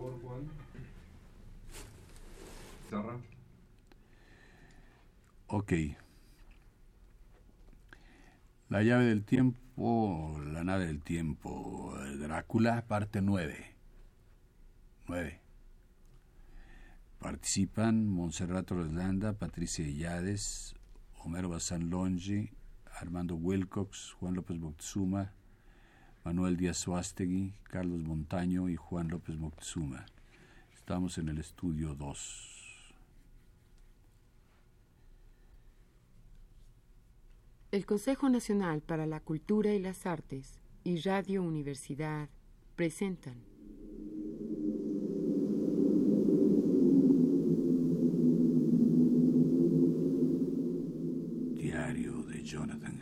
Por Juan. Ok. La llave del tiempo, la nave del tiempo, Drácula, parte 9. 9. Participan Monserrato Roslanda, Patricia Illades, Homero Bazán Longi, Armando Wilcox, Juan López Moctezuma, Manuel Díaz Suástegui, Carlos Montaño y Juan López Moctezuma. Estamos en el estudio 2. El Consejo Nacional para la Cultura y las Artes y Radio Universidad presentan Diario de Jonathan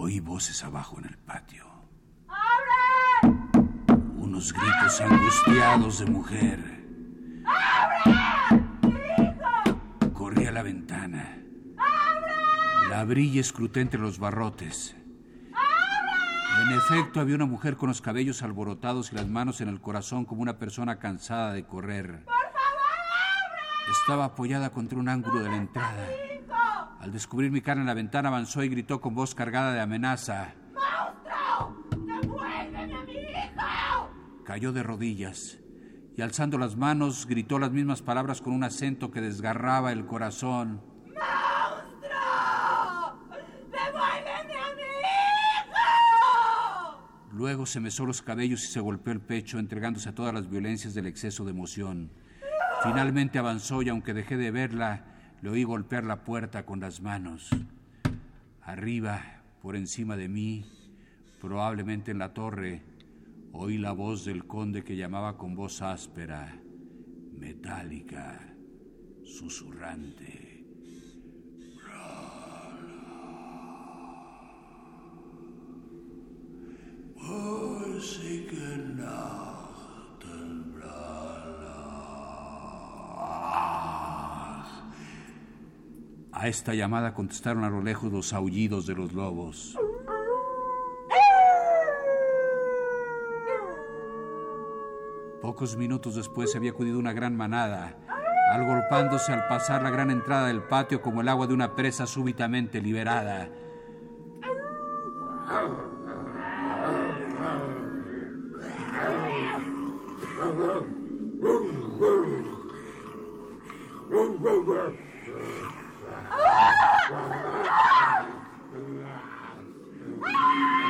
Oí voces abajo en el patio. ¡Abre! Unos gritos angustiados de mujer. Corrí a la ventana. La abrí y escruté entre los barrotes. En efecto, había una mujer con los cabellos alborotados y las manos en el corazón como una persona cansada de correr. Estaba apoyada contra un ángulo de la entrada. Al descubrir mi cara en la ventana, avanzó y gritó con voz cargada de amenaza. ¡Devuélveme a mi hijo! Cayó de rodillas y alzando las manos gritó las mismas palabras con un acento que desgarraba el corazón. ¡Monstruo! ¡Devuélveme a mi hijo! Luego se mesó los cabellos y se golpeó el pecho, entregándose a todas las violencias del exceso de emoción. Finalmente avanzó y aunque dejé de verla, le oí golpear la puerta con las manos. Arriba, por encima de mí, probablemente en la torre, oí la voz del conde que llamaba con voz áspera, metálica, susurrante. A esta llamada contestaron a lo lejos los aullidos de los lobos. Pocos minutos después había acudido una gran manada, agolpándose al pasar la gran entrada del patio como el agua de una presa súbitamente liberada. En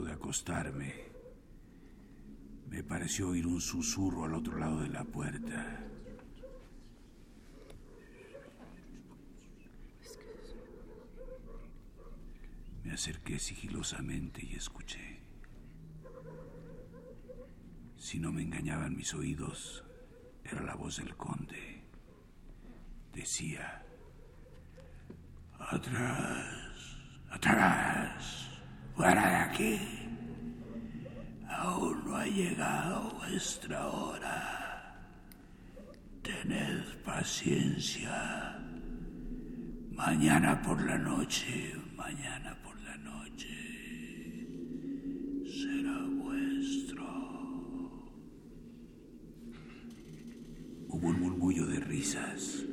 de acostarme, me pareció oír un susurro al otro lado de la puerta. Me acerqué sigilosamente y escuché. Si no me engañaban mis oídos, era la voz del conde. Decía, atrás, atrás, fuera de aquí. Aún no ha llegado vuestra hora. Tened paciencia. Mañana por la noche, mañana por la noche, será vuestro. Hubo un murmullo de risas.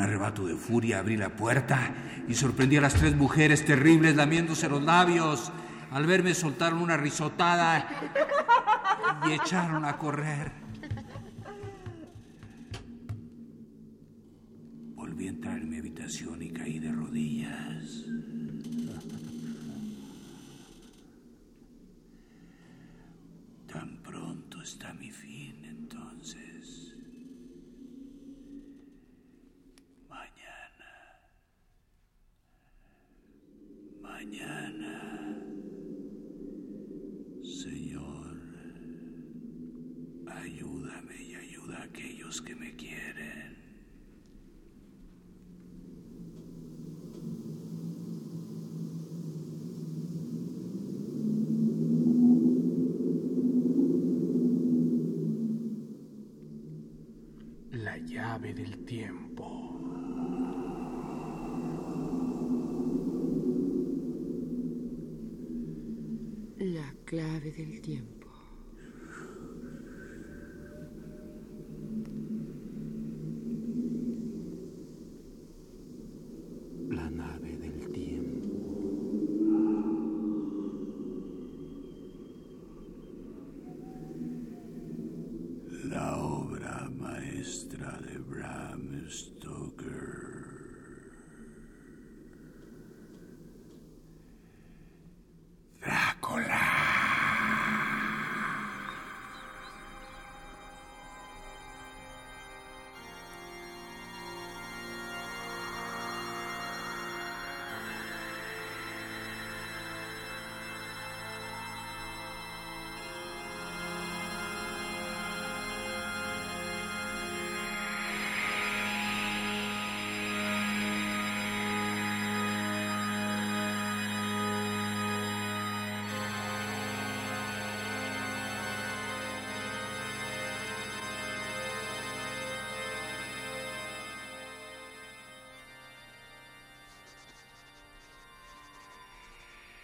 Un arrebato de furia abrí la puerta y sorprendí a las tres mujeres terribles lamiéndose los labios. Al verme soltaron una risotada y echaron a correr. Volví a entrar en mi habitación y caí de rodillas. Tan pronto está mi fin entonces. Mañana. Mañana. ayúdame y ayuda a aquellos que me quieren. La llave del tiempo. La clave del tiempo.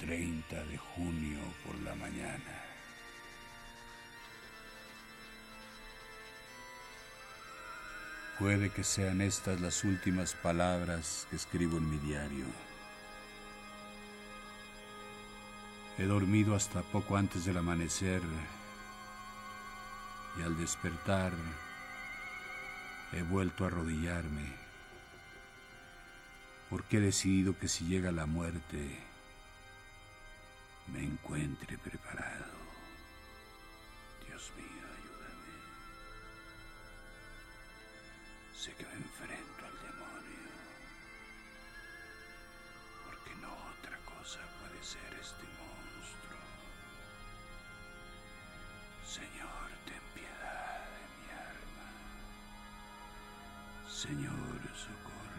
30 de junio por la mañana. Puede que sean estas las últimas palabras que escribo en mi diario. He dormido hasta poco antes del amanecer y al despertar he vuelto a arrodillarme porque he decidido que si llega la muerte, me encuentre preparado. Dios mío, ayúdame. Sé que me enfrento al demonio, porque no otra cosa puede ser este monstruo. Señor, ten piedad de mi alma. Señor, socórreme.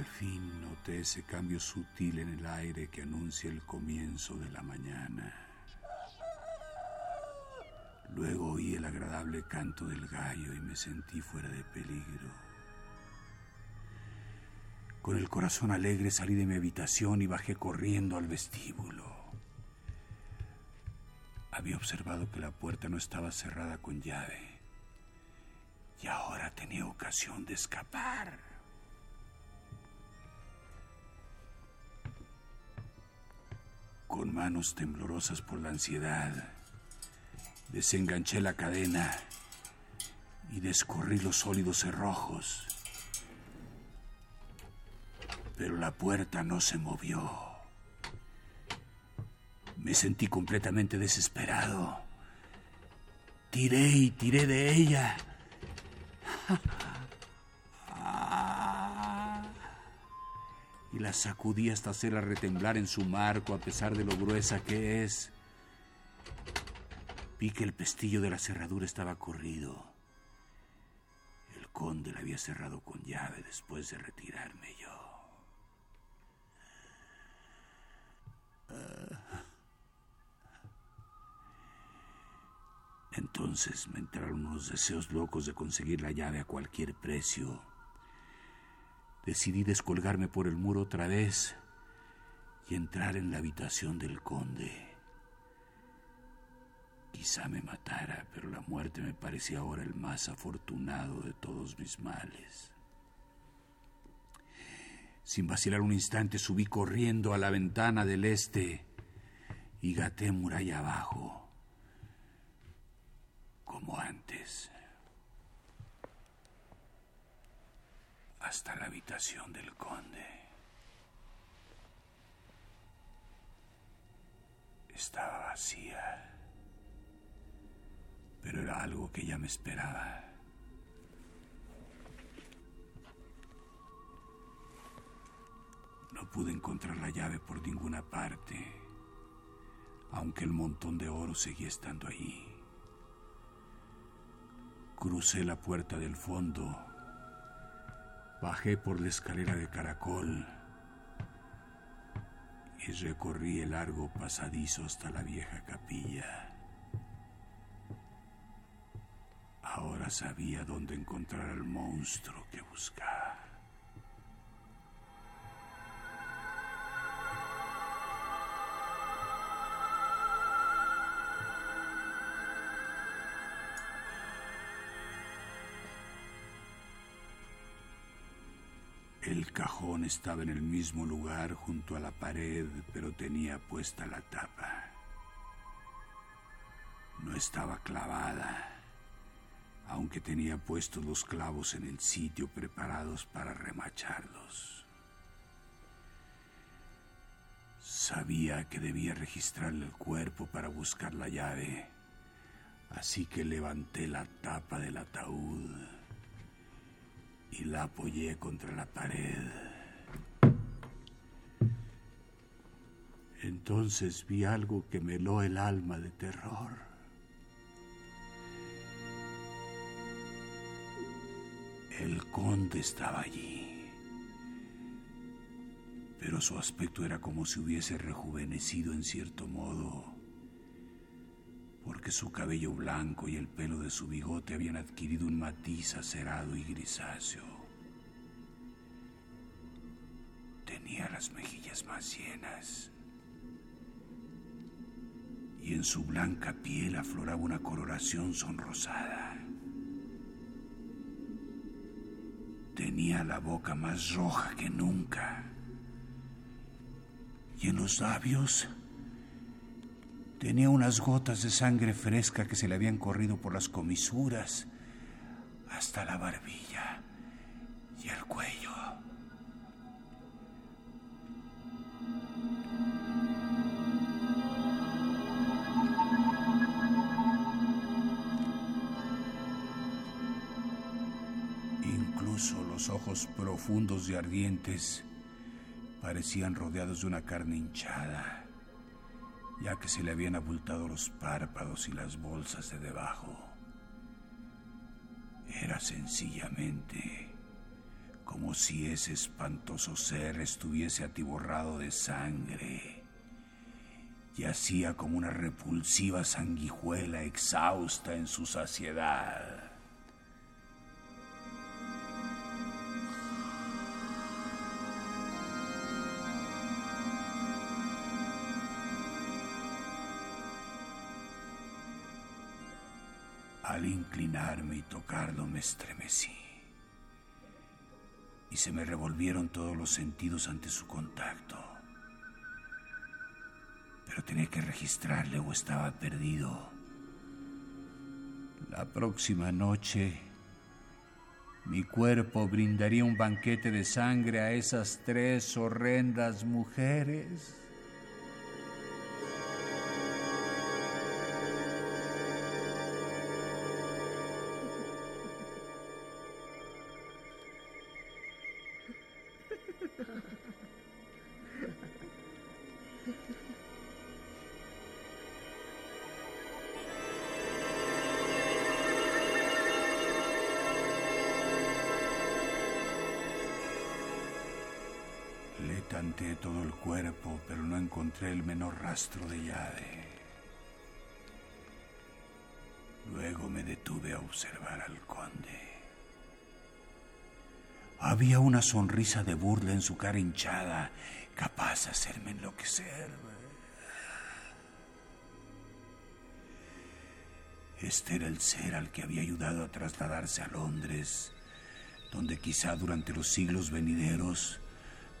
Al fin noté ese cambio sutil en el aire que anuncia el comienzo de la mañana. Luego oí el agradable canto del gallo y me sentí fuera de peligro. Con el corazón alegre salí de mi habitación y bajé corriendo al vestíbulo. Había observado que la puerta no estaba cerrada con llave y ahora tenía ocasión de escapar. Con manos temblorosas por la ansiedad, desenganché la cadena y descorrí los sólidos cerrojos. Pero la puerta no se movió. Me sentí completamente desesperado. Tiré y tiré de ella. Y la sacudí hasta hacerla retemblar en su marco a pesar de lo gruesa que es. Vi que el pestillo de la cerradura estaba corrido. El conde la había cerrado con llave después de retirarme yo. Entonces me entraron unos deseos locos de conseguir la llave a cualquier precio. Decidí descolgarme por el muro otra vez y entrar en la habitación del conde. Quizá me matara, pero la muerte me parecía ahora el más afortunado de todos mis males. Sin vacilar un instante subí corriendo a la ventana del este y gaté muralla abajo, como antes. Hasta la habitación del conde. Estaba vacía. Pero era algo que ya me esperaba. No pude encontrar la llave por ninguna parte, aunque el montón de oro seguía estando allí. Crucé la puerta del fondo, bajé por la escalera de caracol y recorrí el largo pasadizo hasta la vieja capilla. Ahora sabía dónde encontrar al monstruo que buscaba. El cajón estaba en el mismo lugar junto a la pared, pero tenía puesta la tapa. No estaba clavada, aunque tenía puestos los clavos en el sitio preparados para remacharlos. Sabía que debía registrarle el cuerpo para buscar la llave, así que levanté la tapa del ataúd y la apoyé contra la pared. Entonces vi algo que me heló el alma de terror. El conde estaba allí, pero su aspecto era como si hubiese rejuvenecido en cierto modo, porque su cabello blanco y el pelo de su bigote habían adquirido un matiz acerado y grisáceo. Tenía las mejillas más llenas y en su blanca piel afloraba una coloración sonrosada. Tenía la boca más roja que nunca. Y en los labios tenía unas gotas de sangre fresca que se le habían corrido por las comisuras hasta la barbilla y el cuello. Incluso los ojos profundos y ardientes parecían rodeados de una carne hinchada, ya que se le habían abultado los párpados y las bolsas de debajo. Era sencillamente como si ese espantoso ser estuviese atiborrado de sangre. Yacía como una repulsiva sanguijuela exhausta en su saciedad. Al inclinarme y tocarlo me estremecí y se me revolvieron todos los sentidos ante su contacto. Pero tenía que registrarle o estaba perdido. La próxima noche mi cuerpo brindaría un banquete de sangre a esas tres horrendas mujeres. Tanteé todo el cuerpo, pero no encontré el menor rastro de llave. Luego me detuve a observar al conde. Había una sonrisa de burla en su cara hinchada, capaz de hacerme enloquecer. Este era el ser al que había ayudado a trasladarse a Londres, donde quizá durante los siglos venideros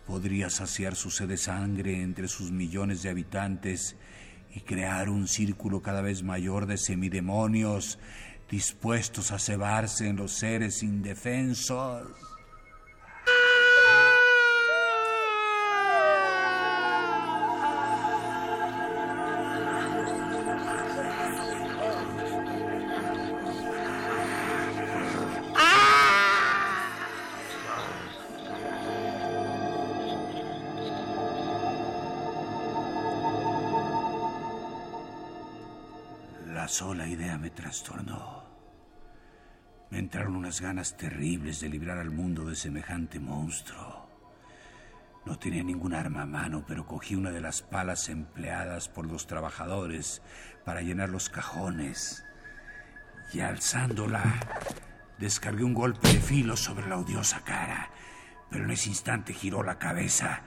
podría saciar su sed de sangre entre sus millones de habitantes y crear un círculo cada vez mayor de semidemonios dispuestos a cebarse en los seres indefensos. Sola idea me trastornó. Me entraron unas ganas terribles de librar al mundo de semejante monstruo. No tenía ningún arma a mano, pero cogí una de las palas empleadas por los trabajadores para llenar los cajones y alzándola descargué un golpe de filo sobre la odiosa cara, pero en ese instante giró la cabeza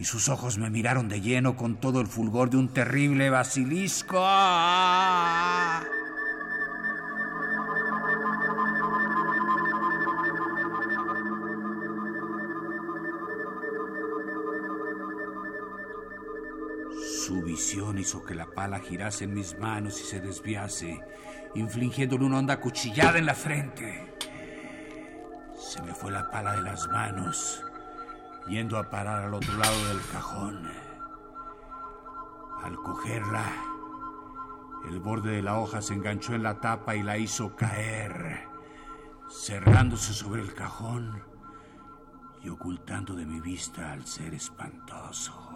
y sus ojos me miraron de lleno con todo el fulgor de un terrible basilisco. Su visión hizo que la pala girase en mis manos y se desviase, infligiéndole una honda cuchillada en la frente. Se me fue la pala de las manos, yendo a parar al otro lado del cajón. Al cogerla, el borde de la hoja se enganchó en la tapa y la hizo caer, cerrándose sobre el cajón y ocultando de mi vista al ser espantoso.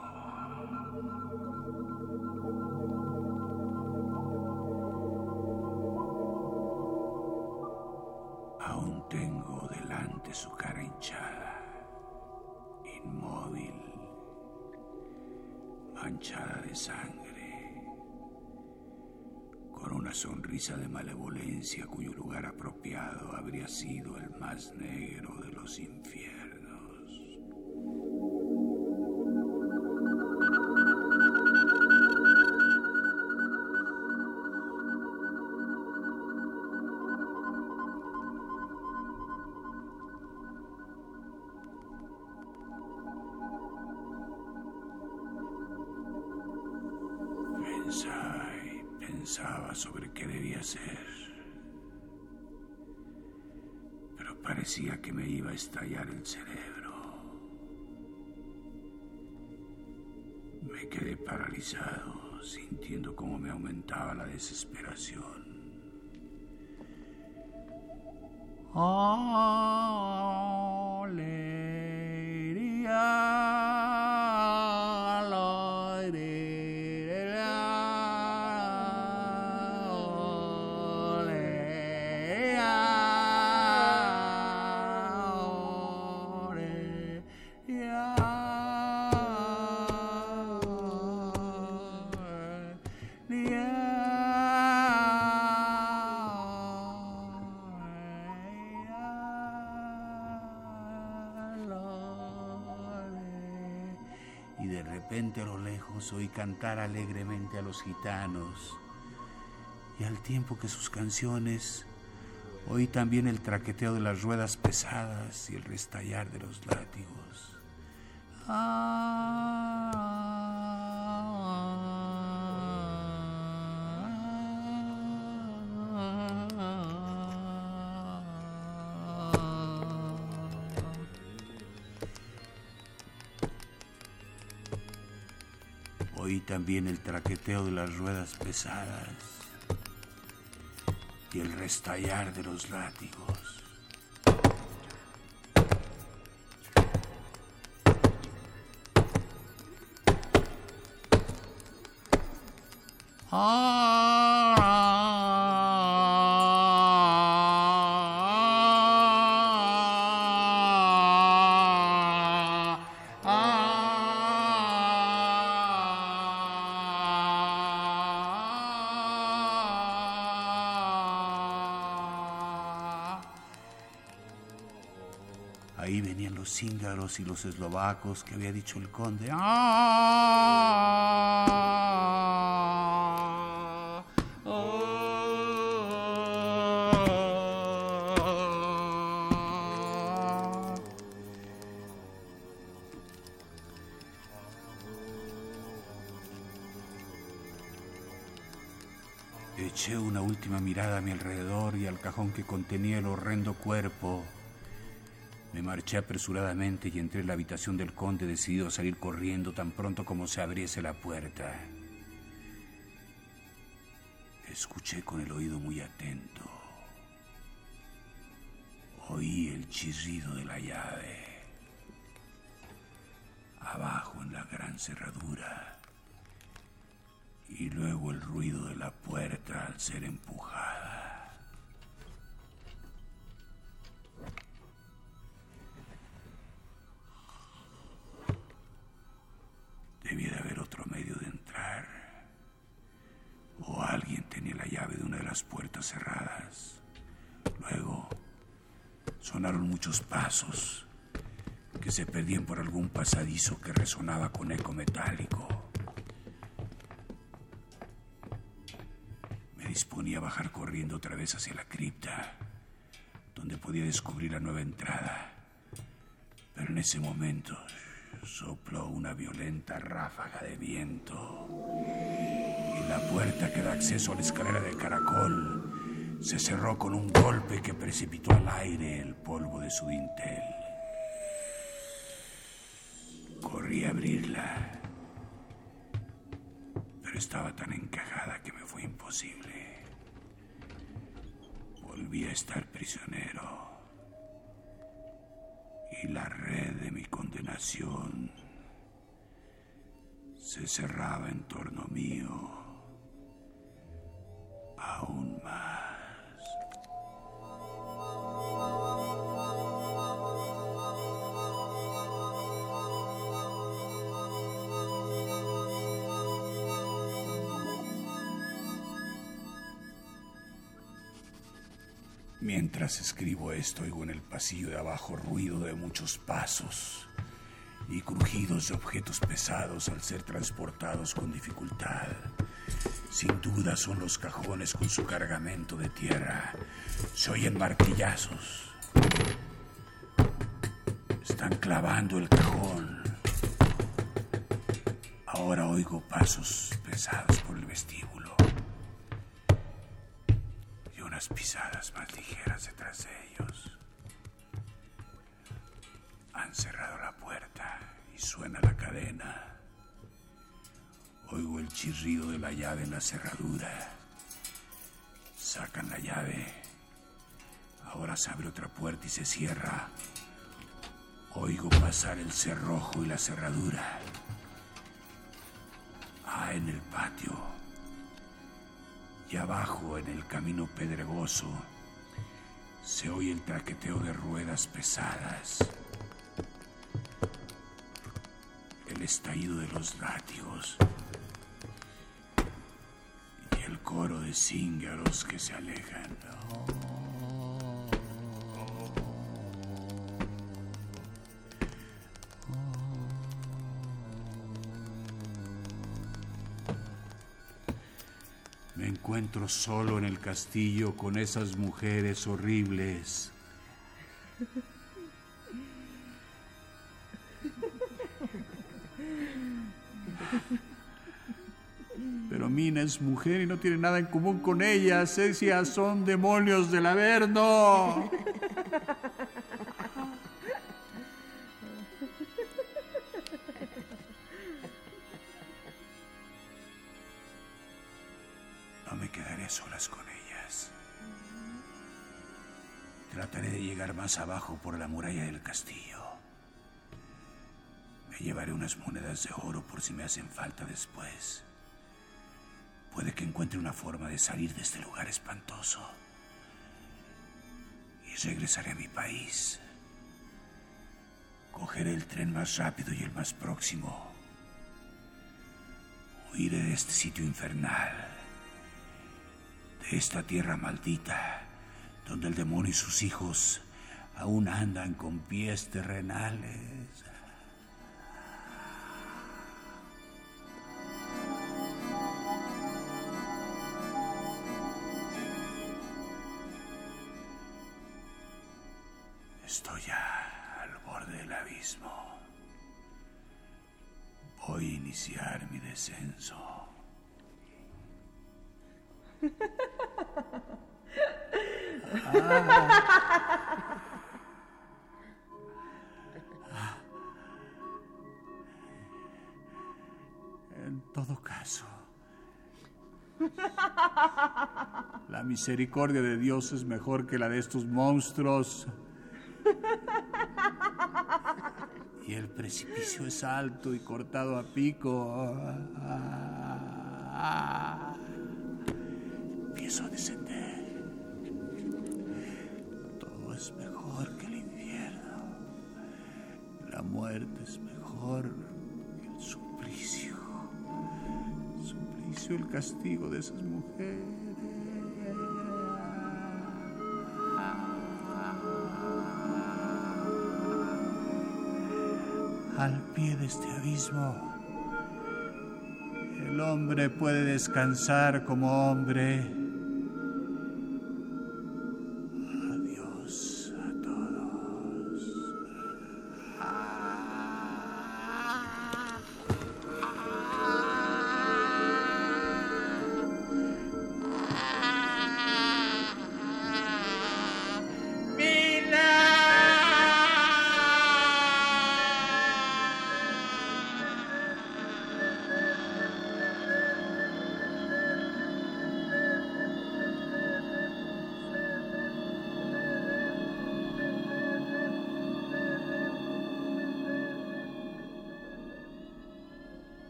Sonrisa de malevolencia cuyo lugar apropiado habría sido el más negro de los infiernos. Parecía que me iba a estallar el cerebro. Me quedé paralizado, sintiendo cómo me aumentaba la desesperación. Y lejos oí cantar alegremente a los gitanos. Y al tiempo que sus canciones, oí también el traqueteo de las ruedas pesadas y el restallar de los látigos. Oí también el traqueteo de las ruedas pesadas y el restallar de los látigos. Ahí cíngaros y los eslovacos que había dicho el conde. ¡Ah! Eché una última mirada a mi alrededor y al cajón que contenía el horrendo cuerpo. Me marché apresuradamente y entré en la habitación del conde decidido a salir corriendo tan pronto como se abriese la puerta. Escuché con el oído muy atento. Oí el chirrido de la llave. Abajo en la gran cerradura. Y luego el ruido de la puerta al ser empujada. Que se perdían por algún pasadizo que resonaba con eco metálico. Me disponía a bajar corriendo otra vez hacia la cripta, donde podía descubrir la nueva entrada. Pero en ese momento sopló una violenta ráfaga de viento y la puerta que da acceso a la escalera de caracol se cerró con un golpe que precipitó al aire el polvo de su dintel. Corrí a abrirla, pero estaba tan encajada que me fue imposible. Volví a estar prisionero y la red de mi condenación se cerraba en torno mío Mientras escribo esto, oigo en el pasillo de abajo ruido de muchos pasos y crujidos de objetos pesados al ser transportados con dificultad. Sin duda son los cajones con su cargamento de tierra. Se oyen martillazos. Están clavando el cajón. Ahora oigo pasos pesados por el vestíbulo unas pisadas más ligeras detrás de ellos. Han cerrado la puerta y suena la cadena. Oigo el chirrido de la llave en la cerradura. Sacan la llave. Ahora se abre otra puerta y se cierra. Oigo pasar el cerrojo y la cerradura. Ah, en el patio. Abajo, en el camino pedregoso, se oye el traqueteo de ruedas pesadas. El estallido de los látigos. Y el coro de cíngaros que se alejan. Solo en el castillo con esas mujeres horribles. Pero Mina es mujer y no tiene nada en común con ellas. Esas son demonios del Averno. Más abajo por la muralla del castillo. Me llevaré unas monedas de oro por si me hacen falta después. Puede que encuentre una forma de salir de este lugar espantoso. Y regresaré a mi país. Cogeré el tren más rápido y el más próximo. Huiré de este sitio infernal. De esta tierra maldita, donde el demonio y sus hijos aún andan con pies terrenales. Estoy ya al borde del abismo. Voy a iniciar mi descenso. En la misericordia de Dios es mejor que la de estos monstruos. Y el precipicio es alto y cortado a pico. Empiezo a descender. Todo es mejor que el infierno. La muerte es mejor el castigo de esas mujeres. Al pie de este abismo, el hombre puede descansar como hombre.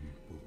Tiempo.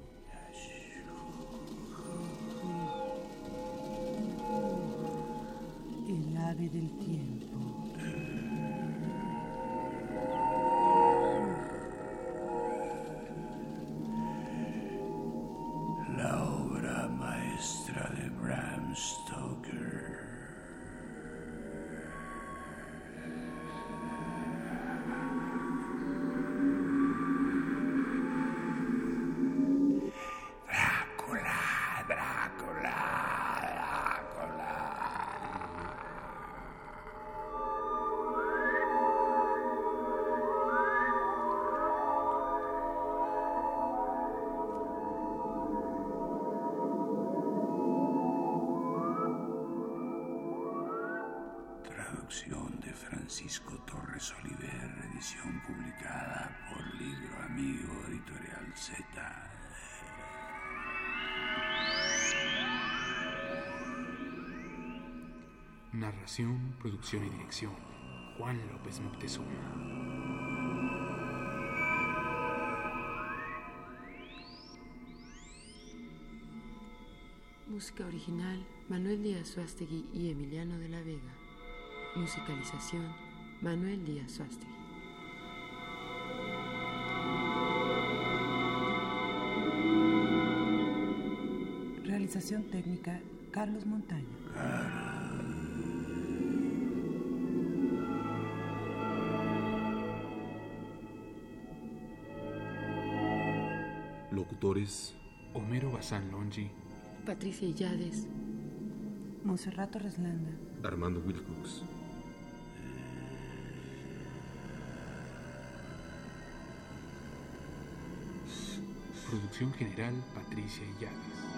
Oliver, edición publicada por Libro Amigo Editorial Z. Narración, producción y dirección. Juan López Moctezuma. Música original Manuel Díaz Suástegui y Emiliano de la Vega. Musicalización Manuel Díaz Suástegui. Realización técnica Carlos Montaño. Locutores. Homero Bazán Longi. Patricia Illades. Monserrato Reslanda. Armando Wilcox. Producción general Patricia Illades.